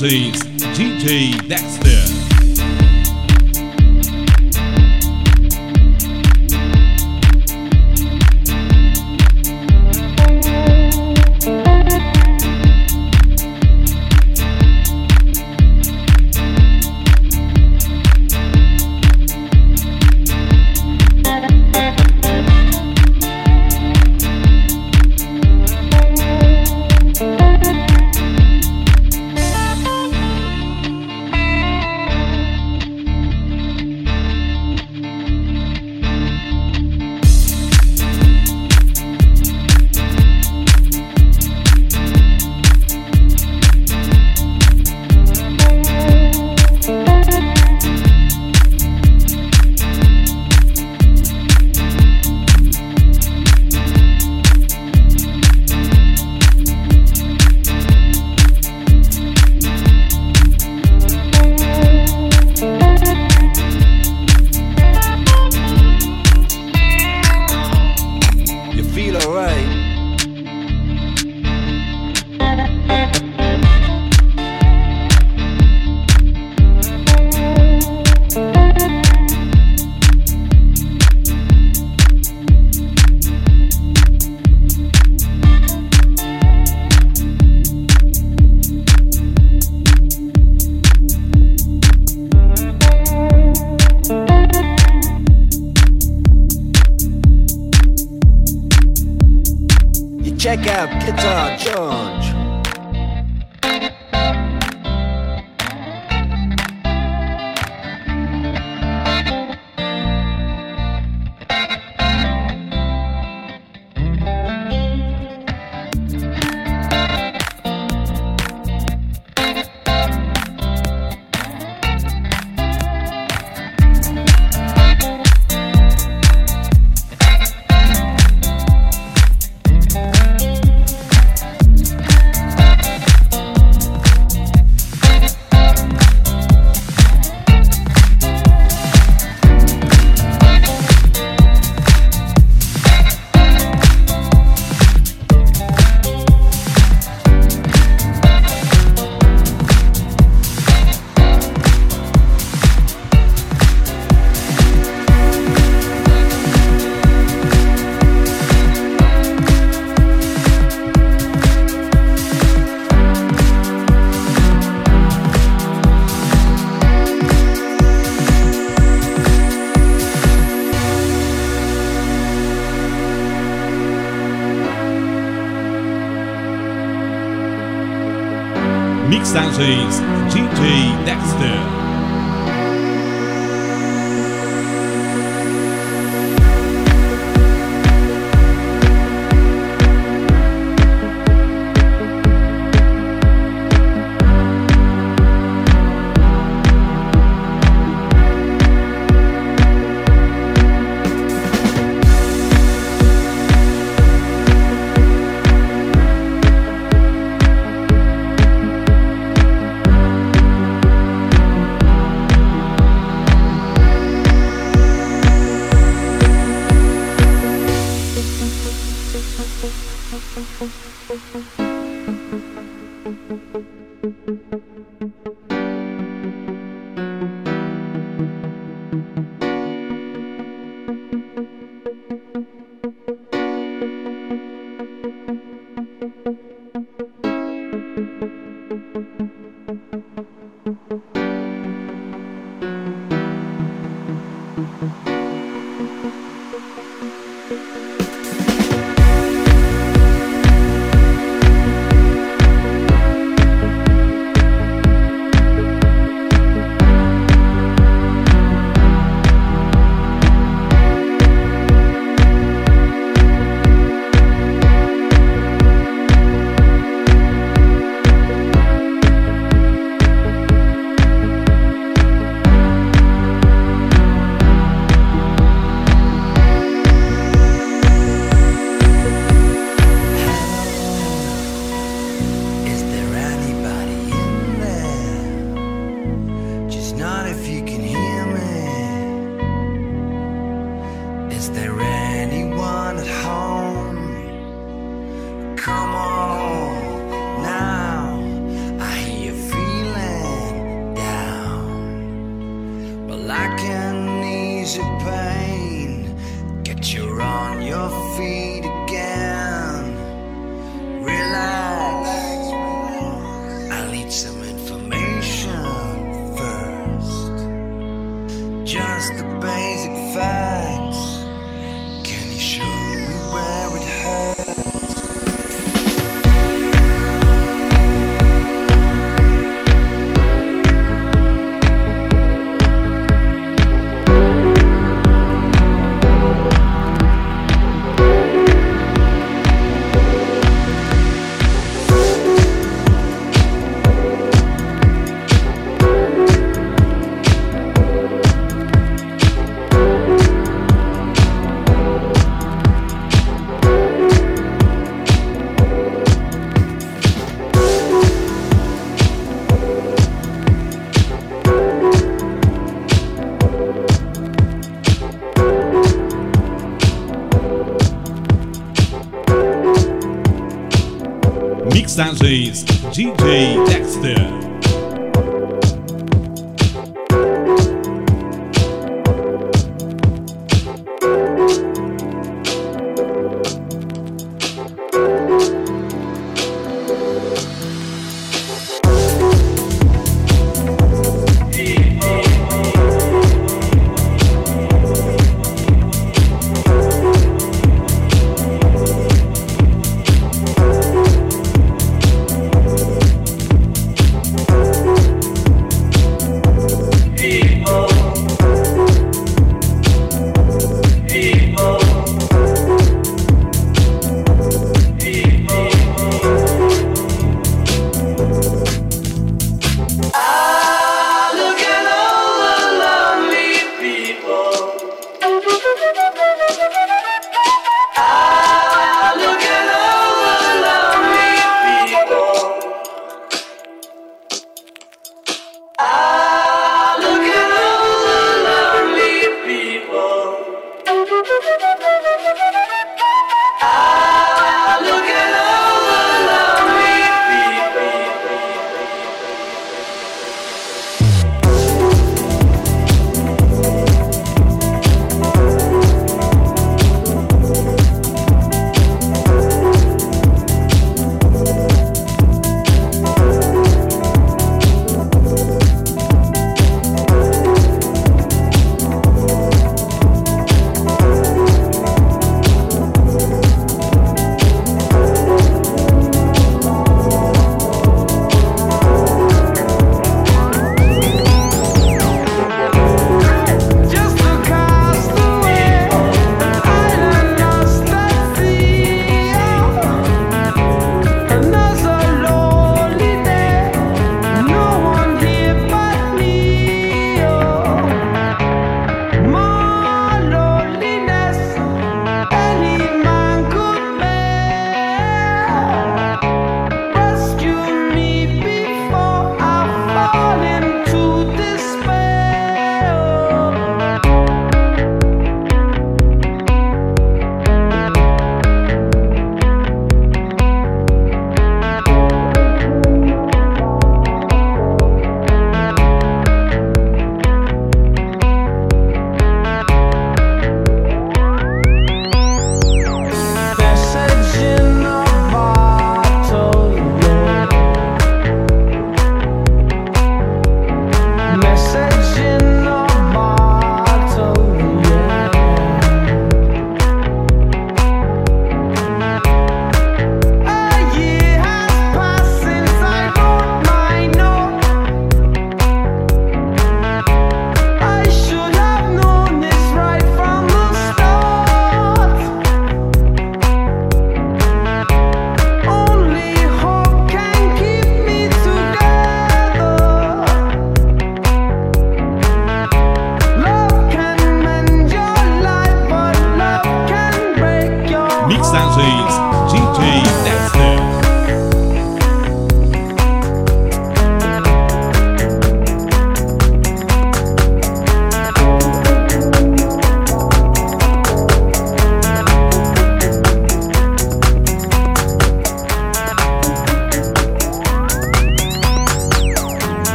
Mixagens DJ Dexter. Mixagens DJ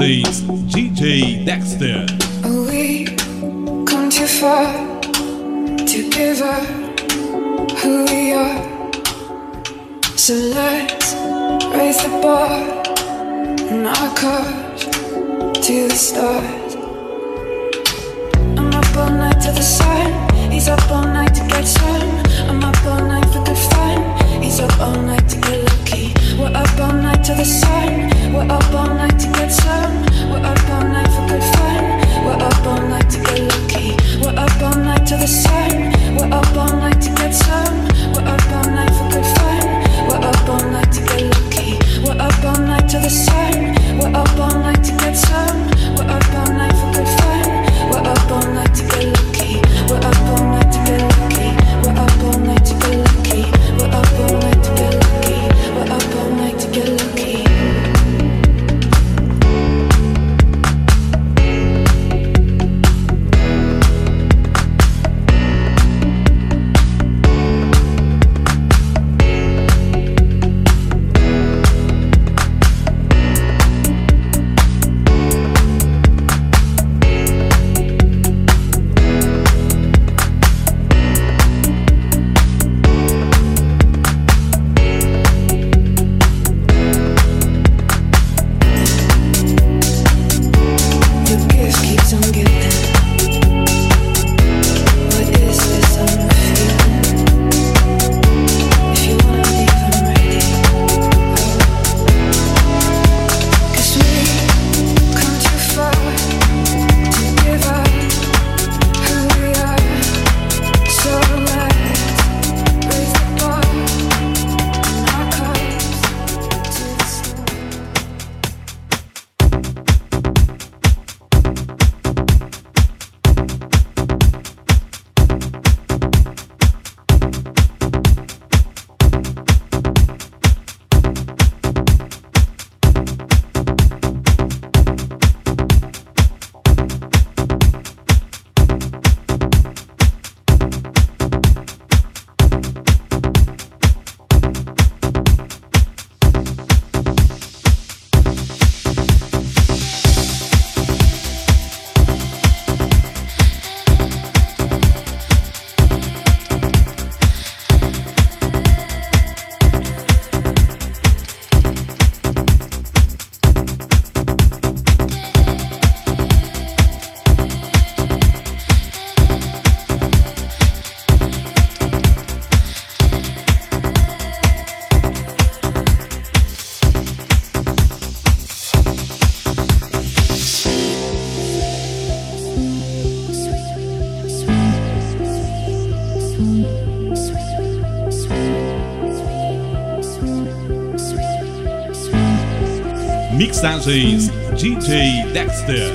MCs, GG Dexter. We come too far to give up who we are. So let's raise the bar and our cause to the stars. I'm up all night to the sun. He's up all night to get sun. I'm up all night for the fun. He's up all night to get love. We're up all night to the sun. We're up all night to get some. We're up all night for good fun. We're up all night to get lucky. We're up all night to the sun. We're up all night to get some. We're up all night for good fun. We're up all night to get lucky. We're up all night to the sun. We're up all night to get some. We're up all night for good fun. We're up all night to get lucky. We're up Mixagens DJ Dexter.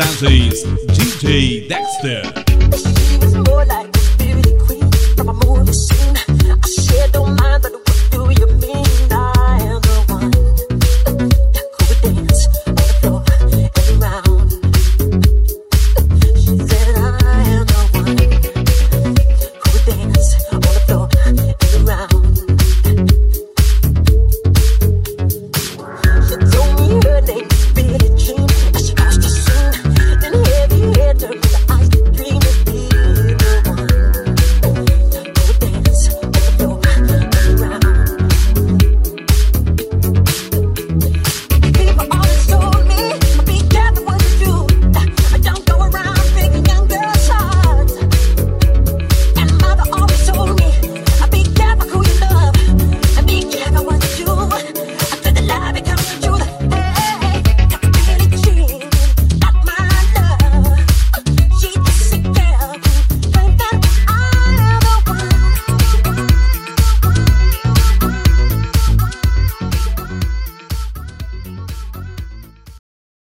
Santis, GG Dexter.